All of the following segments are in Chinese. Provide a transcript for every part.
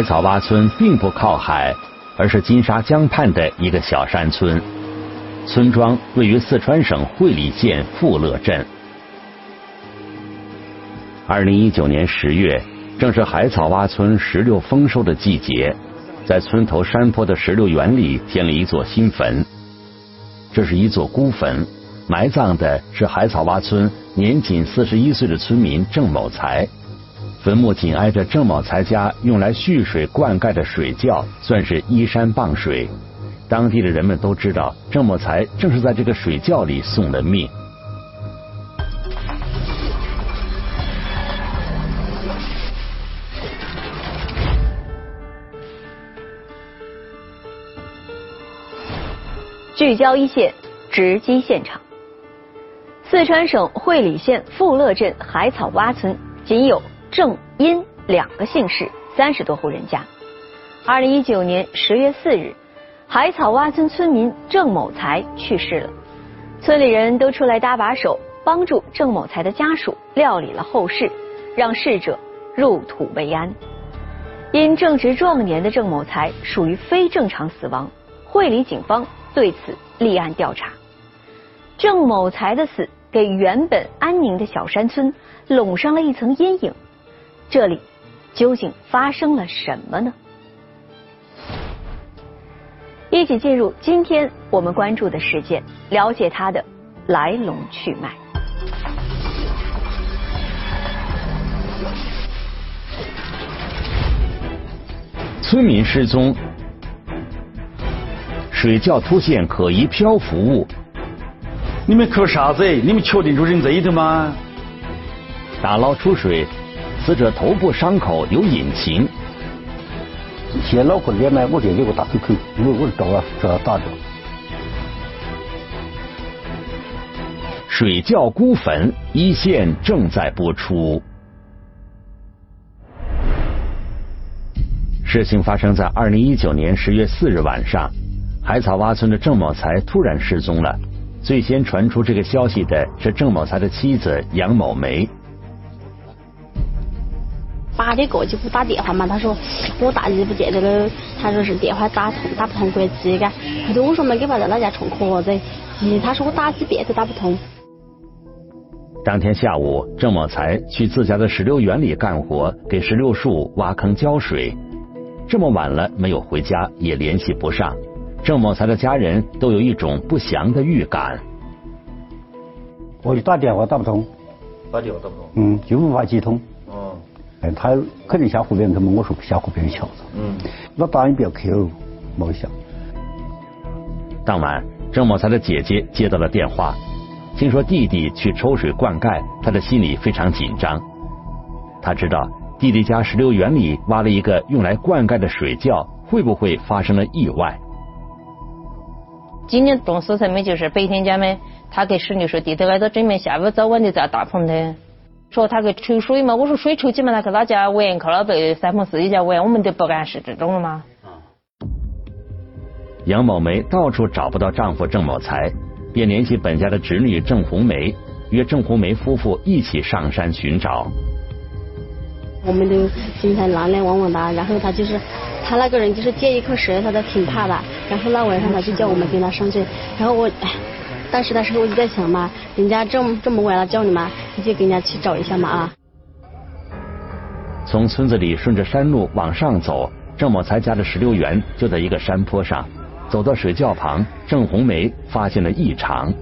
海草洼村并不靠海，而是金沙江畔的一个小山村。村庄位于四川省会理县富乐镇。二零一九年十月，正是海草洼村石榴丰收的季节，在村头山坡的石榴园里添了一座新坟。这是一座孤坟，埋葬的是海草洼村年仅四十一岁的村民郑某才。坟墓紧挨着郑某才家用来蓄水灌溉的水窖，算是依山傍水。当地的人们都知道，郑某才正是在这个水窖里送了命。聚焦一线，直击现场。四川省会理县富乐镇海草洼村仅有郑、殷两个姓氏，三十多户人家。二零一九年十月四日，海草洼村村民郑某才去世了，村里人都出来搭把手，帮助郑某才的家属料理了后事，让逝者入土为安。因正值壮年的郑某才属于非正常死亡，会理警方。对此立案调查，郑某才的死给原本安宁的小山村笼上了一层阴影。这里究竟发生了什么呢？一起进入今天我们关注的事件，了解它的来龙去脉。村民失踪。水窖出现可疑漂浮物，你们抠啥子？你们确定住人在里头吗？打捞出水，死者头部伤口有隐情。先脑壳脸呢，我这里有个大口口，我我找啊找打着。水窖孤坟一线正在播出。事情发生在二零一九年十月四日晚上。海草洼村的郑某才突然失踪了。最先传出这个消息的是郑某才的妻子杨某梅。八点过就给我打电话嘛，他说我大姨不见得了，他说是电话打通打不通关机噶。后头我说没给爸在哪家充壳子，咦，他说我打几遍都打不通。当天下午，郑某才去自家的石榴园里干活，给石榴树挖坑浇水。这么晚了没有回家，也联系不上。郑某才的家人都有一种不祥的预感。我一打电话打不通，打电话打不通，嗯，就无法接通。哦，哎，他肯定下湖边，他们我说下湖边的桥上。嗯，那答应不要去哦，没想。当晚，郑某才的姐姐接到了电话，听说弟弟去抽水灌溉，他的心里非常紧张。他知道弟弟家石榴园里挖了一个用来灌溉的水窖，会不会发生了意外？今年动手才没就是白天家没，他给石榴说地头挨到正面，下午早晚就在大棚的。说他去抽水嘛，我说水抽起嘛，他去哪家玩？去了被三朋四友家玩，我们都不敢是这种了吗？杨某梅到处找不到丈夫郑某才，便联系本家的侄女郑红梅，约郑红梅夫妇一起上山寻找。我们都经常来来往往的，然后他就是他那个人就是见一颗石头，他挺怕的。然后那晚上他就叫我们跟他上去，然后我，当时的时候我就在想嘛，人家这么这么晚了叫你嘛，你就给人家去找一下嘛啊。从村子里顺着山路往上走，郑某才家的石榴园就在一个山坡上。走到水窖旁，郑红梅发现了异常，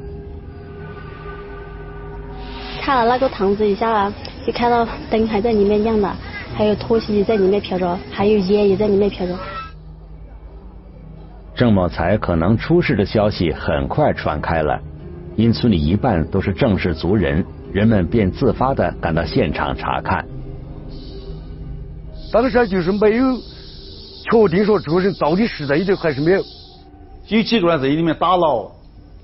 看了那个堂子一下。就看到灯还在里面亮的，还有拖鞋也在里面飘着，还有烟也在里面飘着。郑某才可能出事的消息很快传开了，因村里一半都是郑氏族人，人们便自发的赶到现场查看。当时就是没有确定说这个人到底是在里头还是没有，有几个人在里面打捞，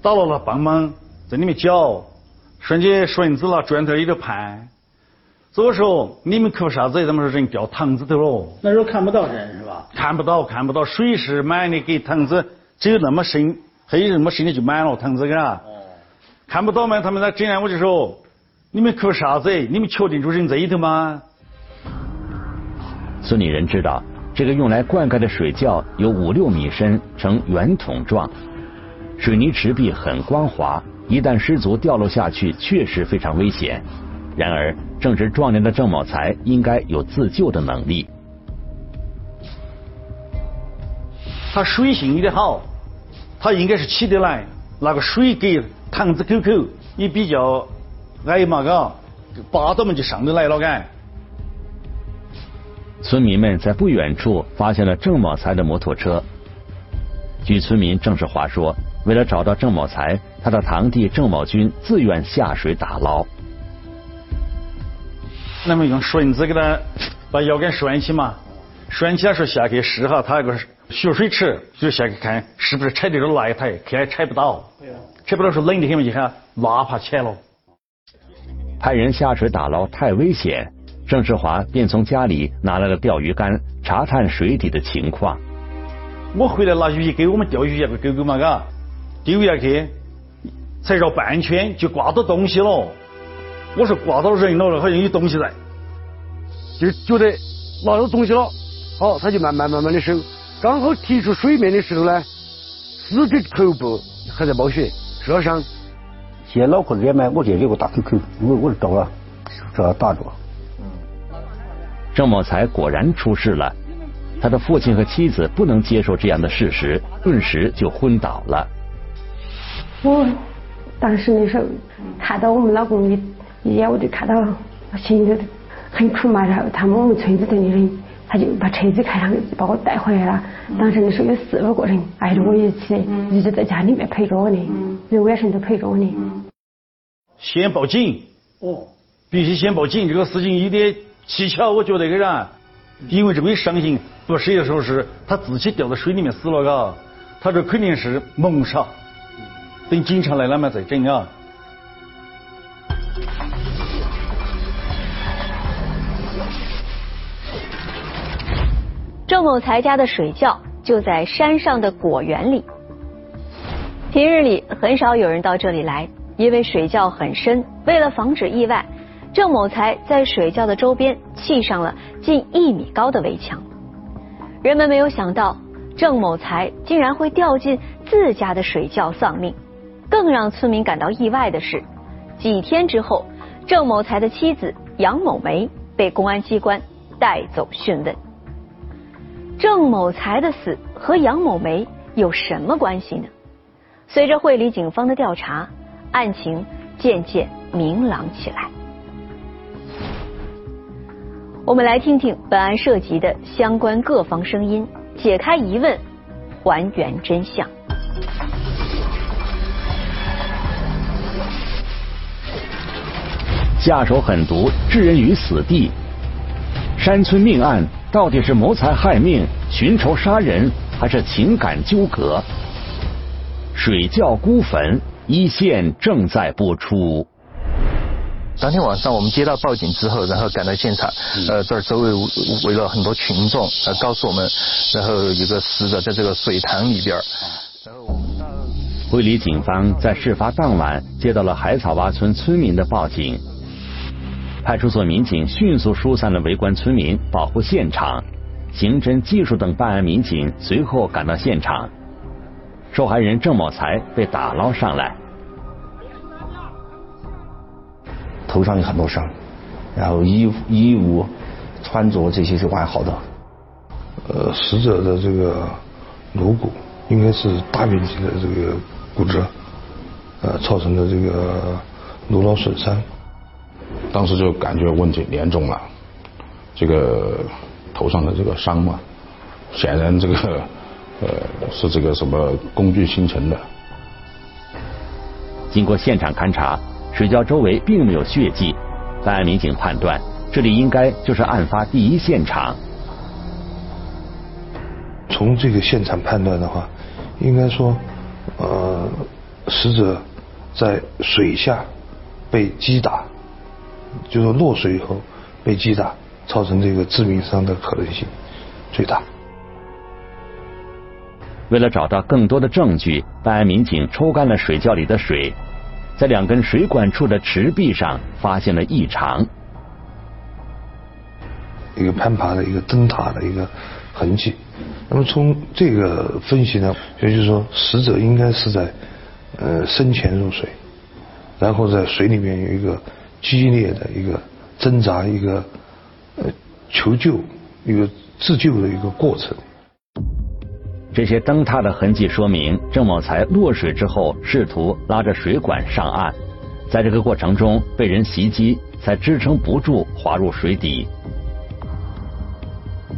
打捞了帮忙在里面搅，顺起绳子了砖头里头盘。这个时候你们靠啥子？他们说人掉塘子头了。那时候看不到人是吧？看不到，看不到，水是满的，给塘子只有那么深，还有那么深的就满了塘子，嘎。哦。看不到嘛？他们在进来我就说，你们哭啥子？你们确定住人在里头吗？村里人知道，这个用来灌溉的水窖有五六米深，呈圆筒状，水泥池壁很光滑，一旦失足掉落下去，确实非常危险。然而，正值壮年的郑某才应该有自救的能力。他水性有点好，他应该是起得来。那个水给塘子口口也比较矮嘛，嘎，扒到们就上得来了，嘎。村民们在不远处发现了郑某才的摩托车。据村民郑世华说，为了找到郑某才，他的堂弟郑某军自愿下水打捞。那么用绳子给他把腰杆拴起嘛，拴起来时候下去试哈，他那个蓄水池就下去看是不是踩得了那一台，看踩不到，踩不到是冷得很嘛，就喊拉怕起来了。派人下水打捞太危险，郑世华便从家里拿来了钓鱼竿，查探水底的情况。我回来拿鱼给我们钓鱼那个钩钩嘛，嘎，丢下去才绕半圈就挂到东西了。我说挂到人了，好像有东西在，就觉得拿到东西了，好，他就慢慢慢慢的收，刚好提出水面的时候呢，死者头部还在冒血，受了伤。先脑壳这边嘛，我这里有个大口口，我我就找了，找他打着。郑某才果然出事了，他的父亲和妻子不能接受这样的事实，顿时就昏倒了。我当时那时候看到我们老公一。一眼我就看到，心里头很苦嘛。然后他们我们村子头的人，他就把车子开上，把我带回来了。当时那时候有四五个人挨着我一起，一直在家里面陪着我的，人晚上都陪着我的。先报警，哦，必须先报警。这个事情有点蹊跷，我觉得个人，因为这个伤心不是说是他自己掉到水里面死了，嘎，他这肯定是谋杀。等警察来了嘛再整啊。郑某才家的水窖就在山上的果园里。平日里很少有人到这里来，因为水窖很深。为了防止意外，郑某才在水窖的周边砌上了近一米高的围墙。人们没有想到，郑某才竟然会掉进自家的水窖丧命。更让村民感到意外的是，几天之后，郑某才的妻子杨某梅被公安机关带走讯问。郑某才的死和杨某梅有什么关系呢？随着会理警方的调查，案情渐渐明朗起来。我们来听听本案涉及的相关各方声音，解开疑问，还原真相。下手狠毒，置人于死地。山村命案。到底是谋财害命、寻仇杀人，还是情感纠葛？水窖孤坟一线正在播出。当天晚上我们接到报警之后，然后赶到现场，呃，这儿周围围了很多群众，呃，告诉我们，然后有个死者在这个水塘里边。然后，会理警方在事发当晚接到了海草洼村村民的报警。派出所民警迅速疏散了围观村民，保护现场。刑侦、技术等办案民警随后赶到现场。受害人郑某才被打捞上来，头上有很多伤，然后衣衣物、穿着这些是完好的。呃，死者的这个颅骨应该是大面积的这个骨折，呃，造成的这个颅脑损伤。当时就感觉问题严重了，这个头上的这个伤嘛，显然这个 呃是这个什么工具形成的。经过现场勘查，水窖周围并没有血迹，办案民警判断这里应该就是案发第一现场。从这个现场判断的话，应该说，呃，死者在水下被击打。就是落水以后被击打，造成这个致命伤的可能性最大。为了找到更多的证据，办案民警抽干了水窖里的水，在两根水管处的池壁上发现了异常。一个攀爬的一个灯塔的一个痕迹。那么从这个分析呢，也就是说，死者应该是在呃生前入水，然后在水里面有一个激烈的一个挣扎，一个呃求救，一个自救的一个过程。这些灯塔的痕迹说明郑某才落水之后试图拉着水管上岸，在这个过程中被人袭击，才支撑不住滑入水底。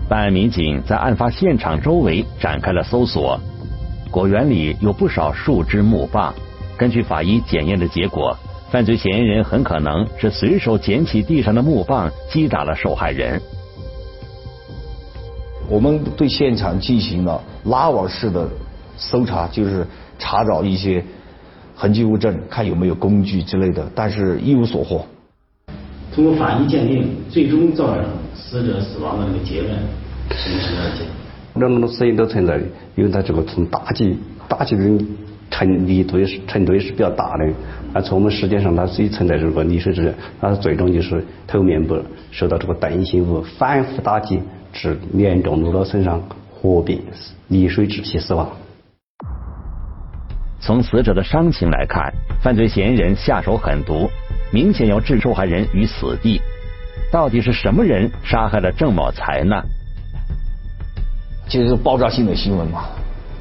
办案民警在案发现场周围展开了搜索，果园里有不少树枝木棒。根据法医检验的结果，犯罪嫌疑人很可能是随手捡起地上的木棒击打了受害人。我们对现场进行了拉网式的搜查，就是查找一些痕迹物证，看有没有工具之类的，但是一无所获。通过法医鉴定，最终造成死者死亡的那个结论是什么结？两种死因都存在的，因为他这个从打击打击的程力度是程度也是比较大的，那从我们实践上它是存在这个溺水之那最终就是头面部受到这个钝性物反复打击。致严重颅脑损伤，合并溺水窒息死亡。从死者的伤情来看，犯罪嫌疑人下手狠毒，明显要置受害人于死地。到底是什么人杀害了郑某才呢？就是爆炸性的新闻嘛，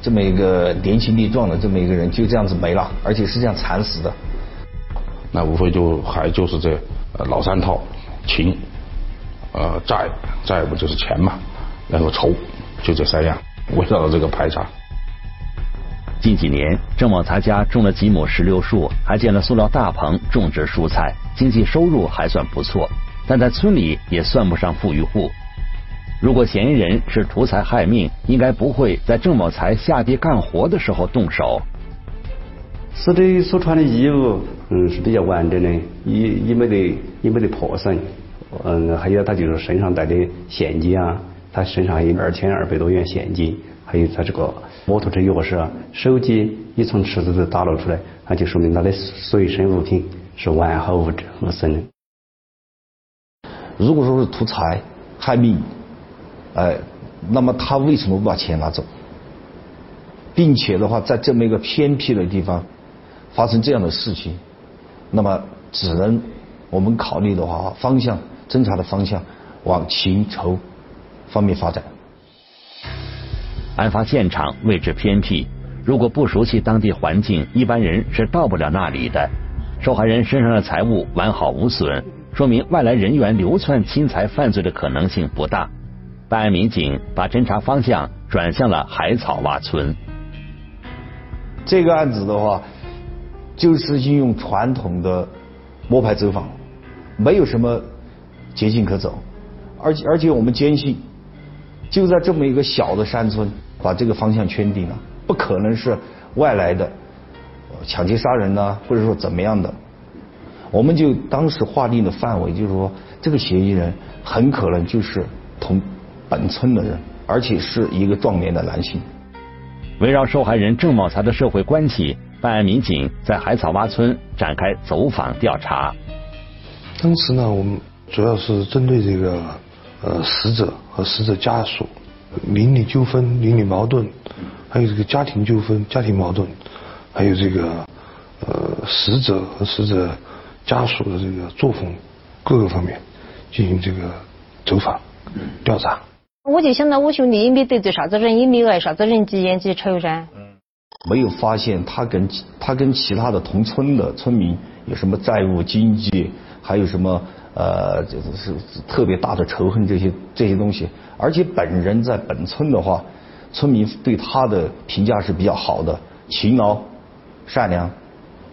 这么一个年轻力壮的这么一个人就这样子没了，而且是这样惨死的。那无非就还就是这老三套情。呃，债债不就是钱嘛，然后仇，就这三样，围绕着这个排查。近几年，郑某才家种了几亩石榴树，还建了塑料大棚种植蔬菜，经济收入还算不错，但在村里也算不上富裕户。如果嫌疑人是图财害命，应该不会在郑某才下地干活的时候动手。死者所穿的衣物，嗯，是比较完整的，也也没得也没得破损。嗯，还有他就是身上带的现金啊，他身上还有二千二百多元现金，还有他这个摩托车钥匙啊、手机也从池子里打捞出来，那就说明他的随身物品是完好无无损的。如果说是图财害命，哎，那么他为什么不把钱拿走？并且的话，在这么一个偏僻的地方发生这样的事情，那么只能我们考虑的话，方向。侦查的方向往情仇方面发展。案发现场位置偏僻，如果不熟悉当地环境，一般人是到不了那里的。受害人身上的财物完好无损，说明外来人员流窜侵财犯罪的可能性不大。办案民警把侦查方向转向了海草洼村。这个案子的话，就是应用传统的摸排走访，没有什么。捷径可走，而且而且我们坚信，就在这么一个小的山村，把这个方向圈定了，不可能是外来的抢劫杀人呢，或者说怎么样的，我们就当时划定的范围，就是说这个嫌疑人很可能就是同本村的人，而且是一个壮年的男性。围绕受害人郑某才的社会关系，办案民警在海草洼村展开走访调查。当时呢，我们。主要是针对这个呃死者和死者家属邻里纠纷、邻里矛盾，还有这个家庭纠纷、家庭矛盾，还有这个呃死者和死者家属的这个作风各个方面进行这个走访调查。我就想到我兄弟也没得罪啥子人，也没挨啥子人急眼记仇噻。嗯没有发现他跟他跟其他的同村的村民有什么债务、经济，还有什么。呃，就是特别大的仇恨这些这些东西，而且本人在本村的话，村民对他的评价是比较好的，勤劳、善良、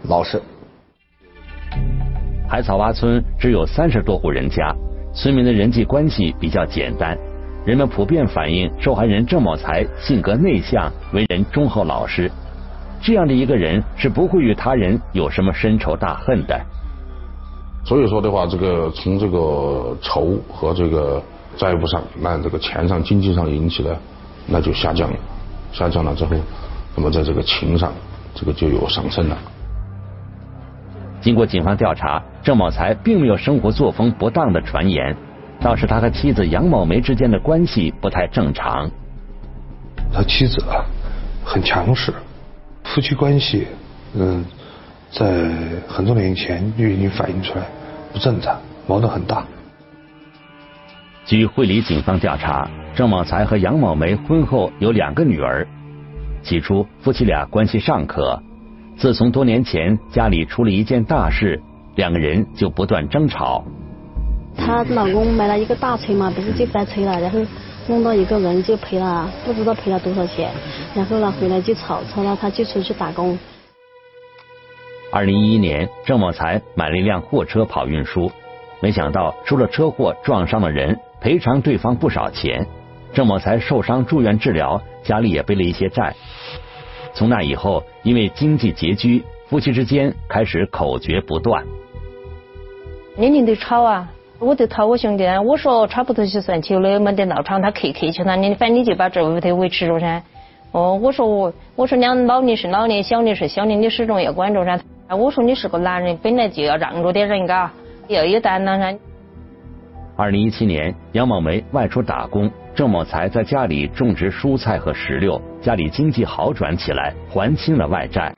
老实。海草洼村只有三十多户人家，村民的人际关系比较简单，人们普遍反映受害人郑某才性格内向，为人忠厚老实，这样的一个人是不会与他人有什么深仇大恨的。所以说的话，这个从这个仇和这个债务上，那这个钱上、经济上引起的，那就下降了。下降了之后，那么在这个情上，这个就有上升了。经过警方调查，郑某才并没有生活作风不当的传言，倒是他和妻子杨某梅之间的关系不太正常。他妻子啊，很强势，夫妻关系，嗯，在很多年以前就已经反映出来不正常，矛盾很大。据会理警方调查，郑某才和杨某梅婚后有两个女儿。起初夫妻俩关系尚可，自从多年前家里出了一件大事，两个人就不断争吵。她老公买了一个大车嘛，不是就翻车了，然后弄到一个人就赔了，不知道赔了多少钱，然后呢回来就吵，吵了他就出去打工。二零一一年，郑某才买了一辆货车跑运输，没想到出了车祸撞伤了人，赔偿对方不少钱。郑某才受伤住院治疗，家里也背了一些债。从那以后，因为经济拮据，夫妻之间开始口角不断。年年都吵啊！我就讨我兄弟，我说差不多就算球了，没得闹场，他客客气他，你反正你就把这屋头维持着噻。哦，我说我，说两老的是老的，小的是小的，你始终要管着噻。我说你是个男人，本来就要让着点人嘎，要有担当噻。二零一七年，杨某梅外出打工，郑某才在家里种植蔬菜和石榴，家里经济好转起来，还清了外债。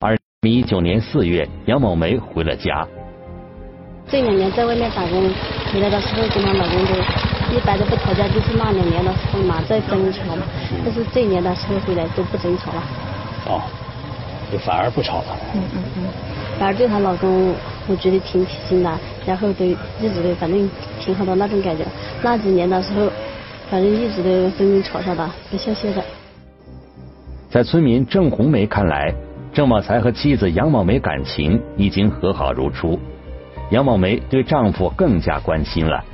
二零一九年四月，杨某梅回了家。这两年在外面打工，回来的时候跟她老公都一般都不吵架，就是那两年的时候嘛在争吵嘛。但是这一年的时候回来都不争吵了。哦，就反而不吵了。嗯嗯嗯，反而对她老公，我觉得挺贴心的，然后都一直都反正挺好的那种感觉。那几年的时候，反正一直都争争吵吵的，不像现在。在村民郑红梅看来，郑茂才和妻子杨某梅感情已经和好如初。杨某梅对丈夫更加关心了。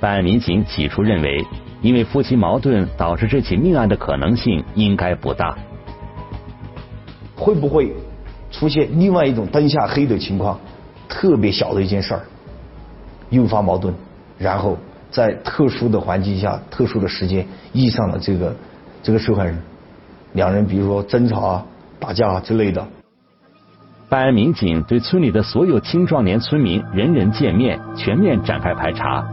办案民警起初认为，因为夫妻矛盾导致这起命案的可能性应该不大。会不会出现另外一种灯下黑的情况？特别小的一件事儿，诱发矛盾，然后在特殊的环境下、特殊的时间遇上了这个这个受害人，两人比如说争吵啊、打架啊之类的。办案民警对村里的所有青壮年村民人人见面，全面展开排查，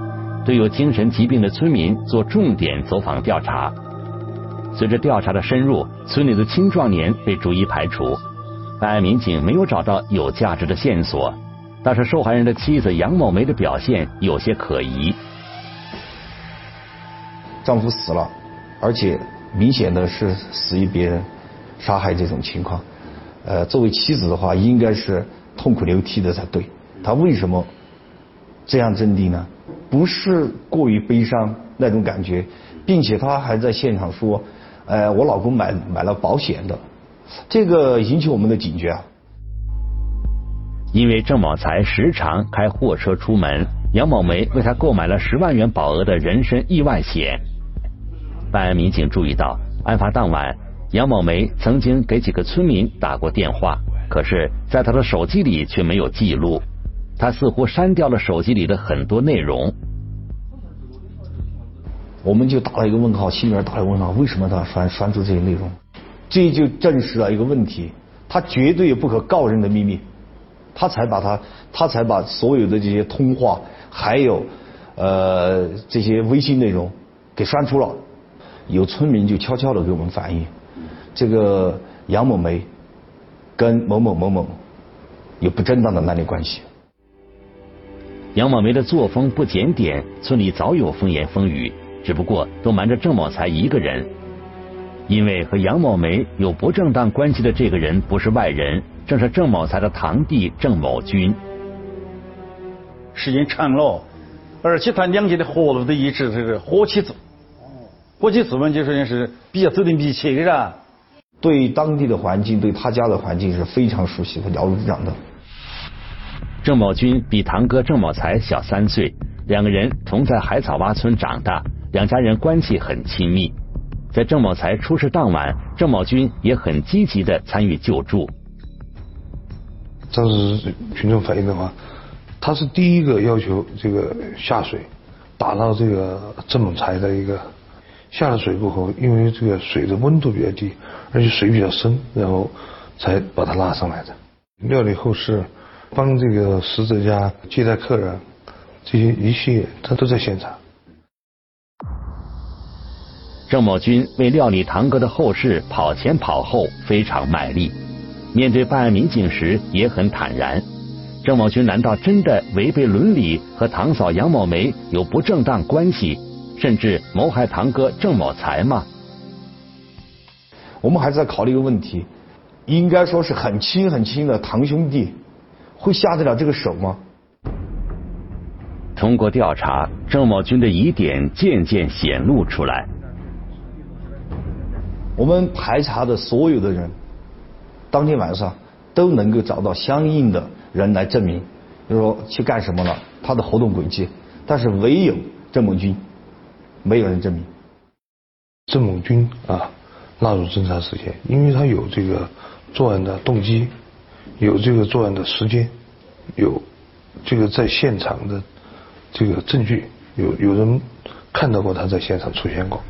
对有精神疾病的村民做重点走访调查。随着调查的深入，村里的青壮年被逐一排除。办案民警没有找到有价值的线索，但是受害人的妻子杨某梅的表现有些可疑。丈夫死了，而且明显的是死于别人杀害这种情况。呃，作为妻子的话，应该是痛哭流涕的才对。她为什么这样镇定呢？不是过于悲伤那种感觉，并且她还在现场说：“呃，我老公买买了保险的。”这个引起我们的警觉啊。因为郑某才时常开货车出门，杨某梅为他购买了十万元保额的人身意外险。办案民警注意到，案发当晚。杨某梅曾经给几个村民打过电话，可是，在她的手机里却没有记录。她似乎删掉了手机里的很多内容。我们就打了一个问号，心里面打了个问号：为什么他删删除这些内容？这就证实了一个问题：他绝对有不可告人的秘密，他才把他，他才把所有的这些通话，还有呃这些微信内容给删除了。有村民就悄悄的给我们反映。这个杨某梅跟某某某某有不正当的男女关系。杨某梅的作风不检点，村里早有风言风语，只不过都瞒着郑某才一个人。因为和杨某梅有不正当关系的这个人不是外人，正是郑某才的堂弟郑某军。时间长了，而且他两家的活路都一直是伙妻制。伙妻制嘛，就说是比较走得密切的噻。对当地的环境，对他家的环境是非常熟悉和了如指掌的。郑某军比堂哥郑某才小三岁，两个人同在海草洼村长大，两家人关系很亲密。在郑某才出事当晚，郑某军也很积极的参与救助。当时群众反映的话，他是第一个要求这个下水打到这个郑某才的一个。下了水过后，因为这个水的温度比较低，而且水比较深，然后才把他拉上来的。料理后事，帮这个死者家接待客人，这些一系列他都在现场。郑某军为料理堂哥的后事跑前跑后，非常卖力。面对办案民警时也很坦然。郑某军难道真的违背伦理和堂嫂杨某梅有不正当关系，甚至谋害堂哥郑某才吗？我们还在考虑一个问题，应该说是很亲很亲的堂兄弟，会下得了这个手吗？通过调查，郑某军的疑点渐渐显露出来。我们排查的所有的人，当天晚上都能够找到相应的人来证明，就是说去干什么了，他的活动轨迹。但是唯有郑某军，没有人证明。郑某军啊，纳入侦查视线，因为他有这个作案的动机，有这个作案的时间，有这个在现场的这个证据，有有人看到过他在现场出现过。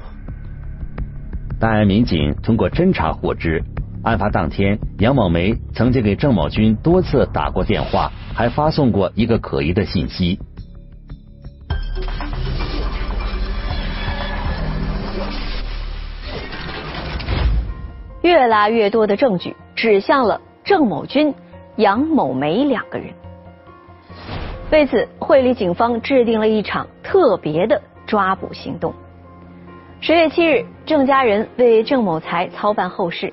办案民警通过侦查获知，案发当天，杨某梅曾经给郑某军多次打过电话，还发送过一个可疑的信息。越拉越多的证据指向了郑某军、杨某梅两个人。为此，会理警方制定了一场特别的抓捕行动。十月七日，郑家人为郑某才操办后事。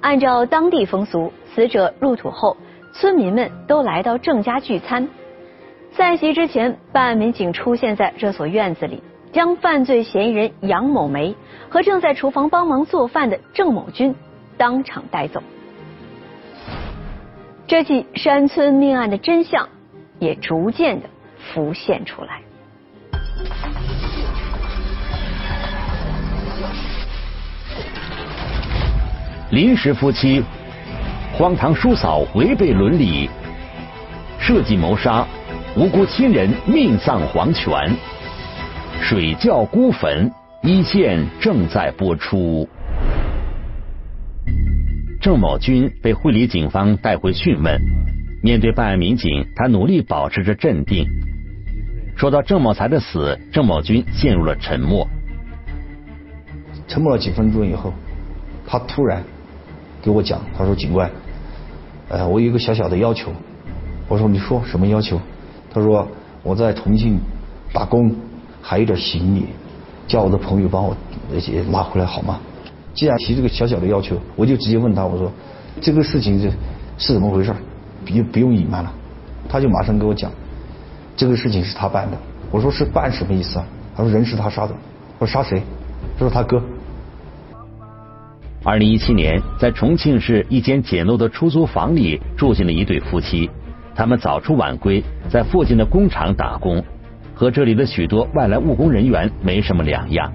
按照当地风俗，死者入土后，村民们都来到郑家聚餐。散席之前，办案民警出现在这所院子里，将犯罪嫌疑人杨某梅和正在厨房帮忙做饭的郑某军当场带走。这起山村命案的真相也逐渐的浮现出来。临时夫妻，荒唐叔嫂违背伦理，设计谋杀，无辜亲人命丧黄泉，水窖孤坟一线正在播出。郑某军被会理警方带回讯问，面对办案民警，他努力保持着镇定。说到郑某才的死，郑某军陷入了沉默。沉默了几分钟以后，他突然。给我讲，他说：“警官，呃，我有一个小小的要求。”我说：“你说什么要求？”他说：“我在重庆打工，还有点行李，叫我的朋友帮我那些拿回来好吗？”既然提这个小小的要求，我就直接问他：“我说这个事情是是怎么回事？不不用隐瞒了。”他就马上给我讲：“这个事情是他办的。”我说：“是办什么意思啊？”他说：“人是他杀的。”我说：“杀谁？”他说：“他哥。”二零一七年，在重庆市一间简陋的出租房里住进了一对夫妻。他们早出晚归，在附近的工厂打工，和这里的许多外来务工人员没什么两样。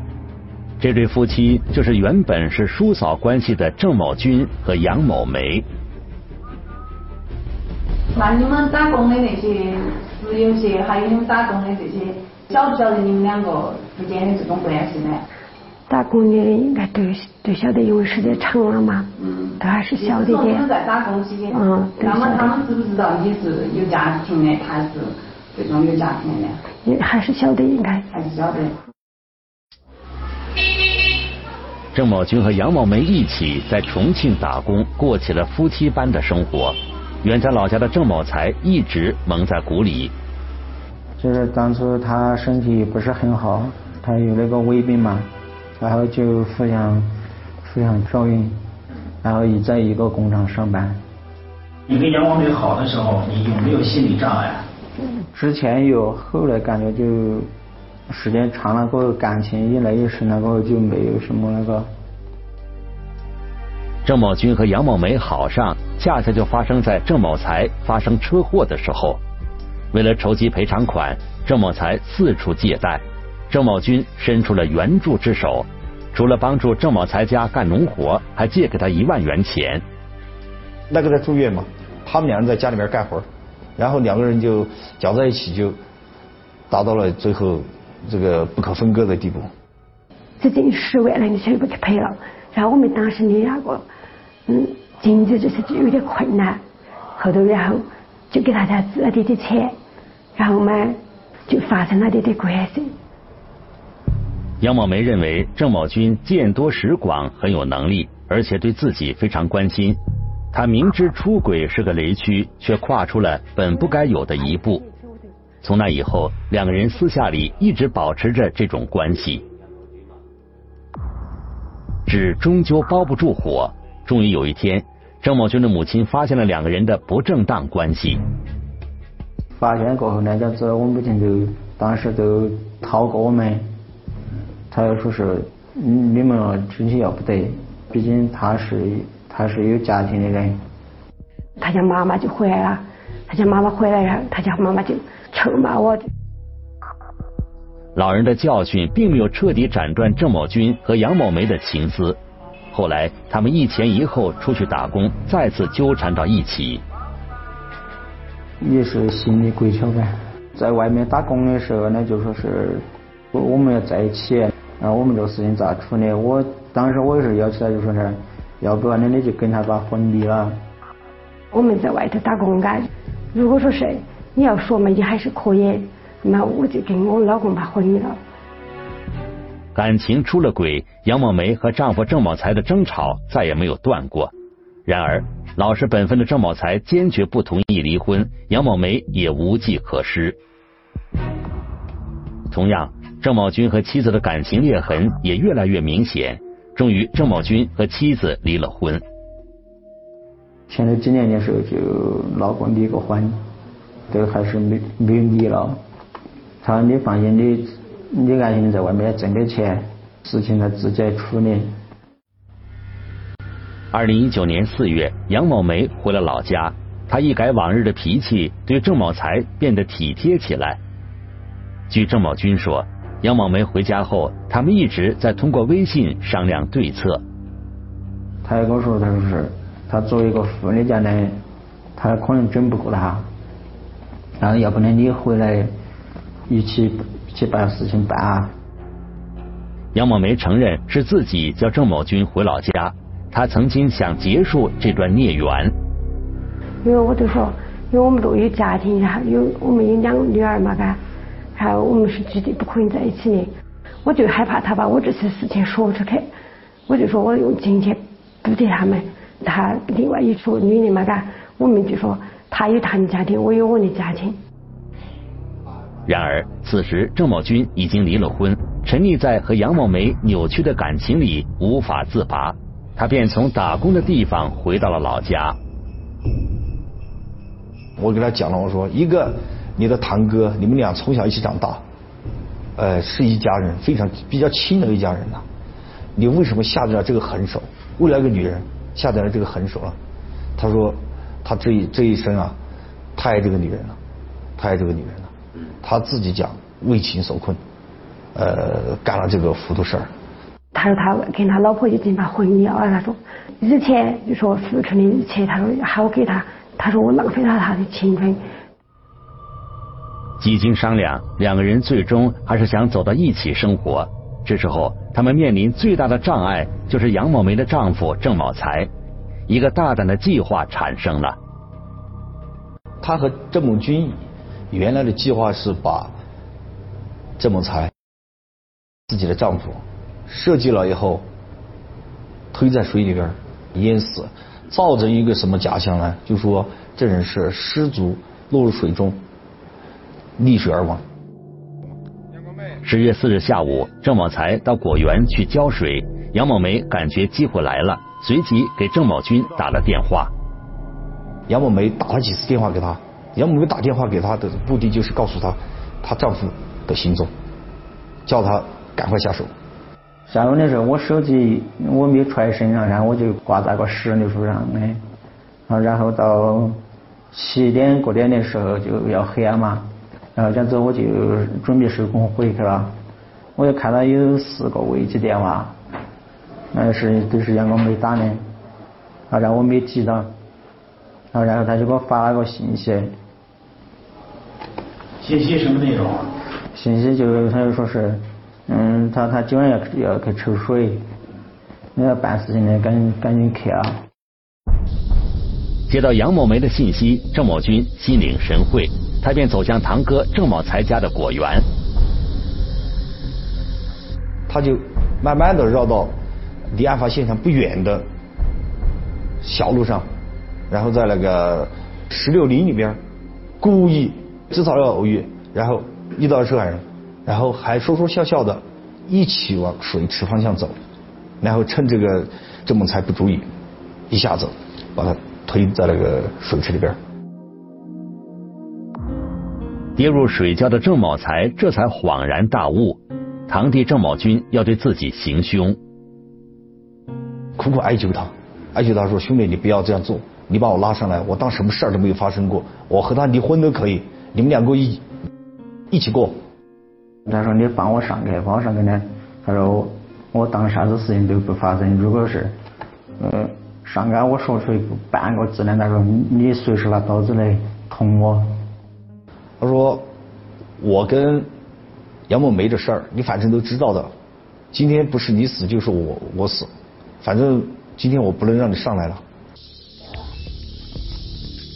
这对夫妻就是原本是叔嫂关系的郑某军和杨某梅。那你们打工的那些石油些，还有你们打工的这些，晓不晓得你们两个之间的这种关系呢？打工的应该都都晓得，因为时间长了嘛，嗯都还是晓得的。在打工期间，嗯，那么他们知不知道你是有家庭的，还是这种有家庭的？也还是晓得，应该还是晓得。郑某军和杨某梅一起在重庆打工，过起了夫妻般的生活。远在老家的郑某才一直蒙在鼓里。就是当初他身体不是很好，他有那个胃病嘛。然后就互相互相照应，然后也在一个工厂上班。你跟杨某梅好的时候，你有没有心理障碍？之前有，后来感觉就时间长了过后，感情越来越深了过后，就没有什么那个。郑某军和杨某梅好上，恰恰就发生在郑某才发生车祸的时候。为了筹集赔偿款，郑某才四处借贷。郑某军伸出了援助之手，除了帮助郑某才家干农活，还借给他一万元钱。那个在住院嘛，他们两人在家里面干活，然后两个人就搅在一起，就达到了最后这个不可分割的地步。这近十万了，你全部给赔了。然后我们当时的那个嗯经济就是就有点困难，后头然后就给大家支了点点钱，然后嘛就发生了点点关系。杨某梅认为郑某军见多识广，很有能力，而且对自己非常关心。他明知出轨是个雷区，却跨出了本不该有的一步。从那以后，两个人私下里一直保持着这种关系。纸终究包不住火，终于有一天，郑某军的母亲发现了两个人的不正当关系。发现过后呢，就子我母亲就当时就讨过我们，他又说是你们出去要不得，毕竟他是他是有家庭的人。他家妈妈就回来了，他家妈妈回来了，他家妈妈就臭骂我。老人的教训并没有彻底斩断郑某军和杨某梅的情丝，后来他们一前一后出去打工，再次纠缠到一起。也是心里鬼敲呗，在外面打工的时候呢，就说是我们要在一起，然后我们这个事情咋处理？我当时我也是要求他，就说是要不然呢，你就跟他把婚离了。我们在外头打工干，如果说是你要说嘛，也还是可以。那我就跟我老公把婚离了。感情出了轨，杨某梅和丈夫郑某才的争吵再也没有断过。然而，老实本分的郑某才坚决不同意离婚，杨某梅也无计可施。同样，郑某军和妻子的感情裂痕也越来越明显。终于，郑某军和妻子离了婚。前头几年的时候就闹过离过婚，都还是没没有离了。他说：“你放心，你你安心在外面挣点钱，事情他自己来处理。”二零一九年四月，杨某梅回了老家，她一改往日的脾气，对郑某才变得体贴起来。据郑某军说，杨某梅回家后，他们一直在通过微信商量对策。他也跟我说，他说是，他作为一个妇女家呢，他可能整不过他，然后要不呢，你回来。一起去把事情办啊！杨某梅承认是自己叫郑某军回老家，他曾经想结束这段孽缘。因为我就说，因为我们都有家庭，然后有我们有两个女儿嘛，嘎，还有我们是绝对不可能在一起的。我就害怕他把我这些事情说出去，我就说我用金钱补贴他们。他另外一处女的嘛，嘎，我们就说他有他的家庭，我有我的家庭。然而，此时郑某军已经离了婚，沉溺在和杨某梅扭曲的感情里无法自拔，他便从打工的地方回到了老家。我给他讲了，我说一个你的堂哥，你们俩从小一起长大，呃，是一家人，非常比较亲的一家人呐。你为什么下得了这个狠手？为了一个女人下得了这个狠手了？他说他这一这一生啊，太爱这个女人了，太爱这个女人了。他自己讲为情所困，呃，干了这个糊涂事儿。他说他跟他老婆已经把婚离了，他说以前就说付出的一切，他说好给他，他说我浪费了他的青春。几经商量，两个人最终还是想走到一起生活。这时候，他们面临最大的障碍就是杨某梅的丈夫郑某才。一个大胆的计划产生了。他和郑某军。原来的计划是把郑某才自己的丈夫设计了以后推在水里边淹死，造成一个什么假象呢？就说这人是失足落入水中溺水而亡。十月四日下午，郑某才到果园去浇水，杨某梅感觉机会来了，随即给郑某军打了电话。杨某梅打了几次电话给他。杨某梅打电话给他的目的就是告诉他她丈夫的行踪，叫他赶快下手。下午的时候，我手机我没揣身上，然后我就挂在个石榴树上的。然后到七点过点的时候就要黑了嘛，然后这样子我就准备收工回去了。我就看到有四个未接电话，那是都是杨某梅打的，啊，然后我没接到，然后他就给我发了个信息。信息什么内容？啊信息就他就说是，嗯，他他今晚要要去抽水，你要办事情的赶紧赶紧去啊。接到杨某梅的信息，郑某军心领神会，他便走向堂哥郑某才家的果园。他就慢慢的绕到离案发现场不远的小路上，然后在那个石榴林里边故意制造了偶遇，然后遇到受害人，然后还说说笑笑的一起往水池方向走，然后趁这个郑某才不注意，一下子把他推在那个水池里边。跌入水窖的郑某才这才恍然大悟。堂弟郑某军要对自己行凶，苦苦哀求他，哀求他说：“兄弟，你不要这样做，你把我拉上来，我当什么事儿都没有发生过，我和他离婚都可以，你们两个一一起过。”他说：“你帮我上去，帮我上去呢。”他说：“我当啥子事情都不发生，如果是呃上岸我说出半个字呢，他说你随时拿刀子来捅我。”他说：“我跟。”杨某没这事儿，你反正都知道的。今天不是你死就是我我死，反正今天我不能让你上来了。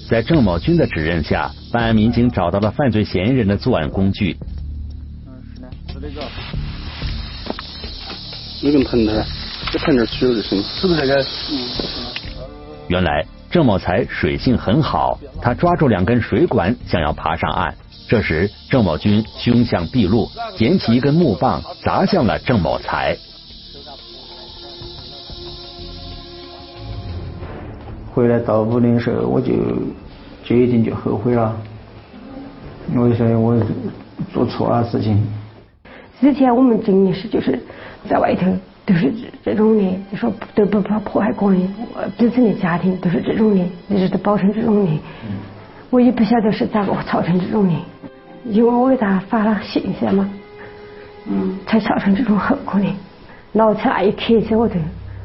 在郑某军的指认下，办案民警找到了犯罪嫌疑人的作案工具。嗯，是的，是这个。那根盆子，这盆子取了就行，是不是这个？嗯。原来郑某才水性很好，他抓住两根水管，想要爬上岸。这时，郑某军凶相毕露，捡起一根木棒砸向了郑某才。回来到屋里的时候，我就决定就后悔了，我说我做错了事情。之前我们真的是就是在外头都是这种的，你说都不怕破坏个人，彼此的家庭都是这种的，一直都保成这种的。我也不晓得是咋个造成这种的。因为我给他发了信息嘛，嗯，才造成这种后果的。闹起那一刻起，我都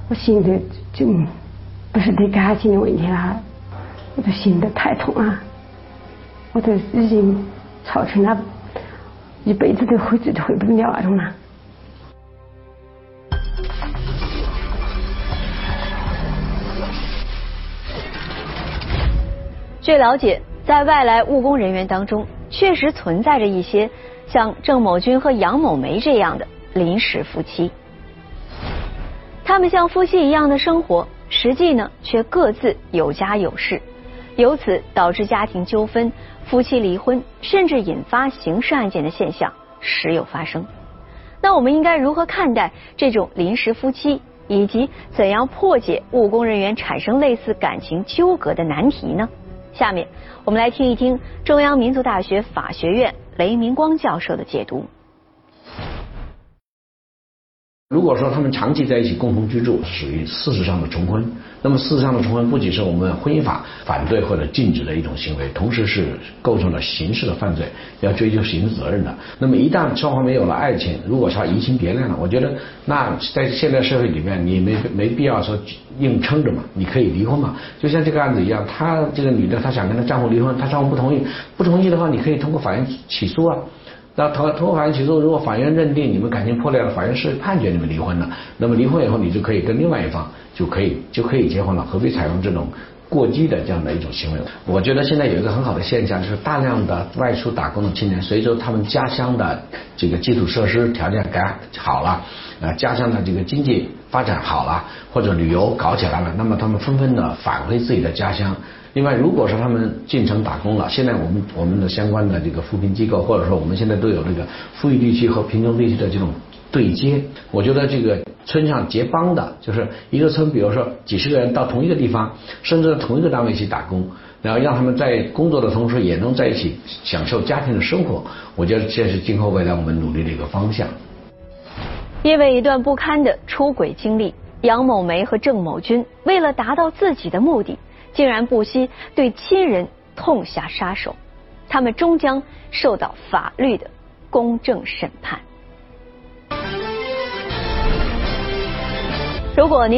我心里就不是对感情的问题了，我都心都太痛了，我都已经造成了一辈子都回都回不了那种了。据了解，在外来务工人员当中。确实存在着一些像郑某军和杨某梅这样的临时夫妻，他们像夫妻一样的生活，实际呢却各自有家有室，由此导致家庭纠纷、夫妻离婚，甚至引发刑事案件的现象时有发生。那我们应该如何看待这种临时夫妻，以及怎样破解务工人员产生类似感情纠葛的难题呢？下面我们来听一听中央民族大学法学院雷明光教授的解读。如果说他们长期在一起共同居住，属于事实上的重婚。那么事实上的重婚不仅是我们婚姻法反对或者禁止的一种行为，同时是构成了刑事的犯罪，要追究刑事责任的。那么一旦双方没有了爱情，如果他移情别恋了，我觉得那在现代社会里面，你没没必要说硬撑着嘛，你可以离婚嘛。就像这个案子一样，她这个女的她想跟她丈夫离婚，她丈夫不同意，不同意的话，你可以通过法院起诉啊。那通通过法院起诉，如果法院认定你们感情破裂了，法院是判决你们离婚了，那么离婚以后，你就可以跟另外一方就可以就可以结婚了，何必采用这种过激的这样的一种行为？我觉得现在有一个很好的现象，就是大量的外出打工的青年，随着他们家乡的这个基础设施条件改好了，呃，家乡的这个经济发展好了，或者旅游搞起来了，那么他们纷纷的返回自己的家乡。另外，如果说他们进城打工了，现在我们我们的相关的这个扶贫机构，或者说我们现在都有这个富裕地区和贫穷地区的这种对接。我觉得这个村上结帮的，就是一个村，比如说几十个人到同一个地方，甚至同一个单位一起打工，然后让他们在工作的同时也能在一起享受家庭的生活。我觉得这是今后未来我们努力的一个方向。因为一段不堪的出轨经历，杨某梅和郑某军为了达到自己的目的。竟然不惜对亲人痛下杀手，他们终将受到法律的公正审判。如果您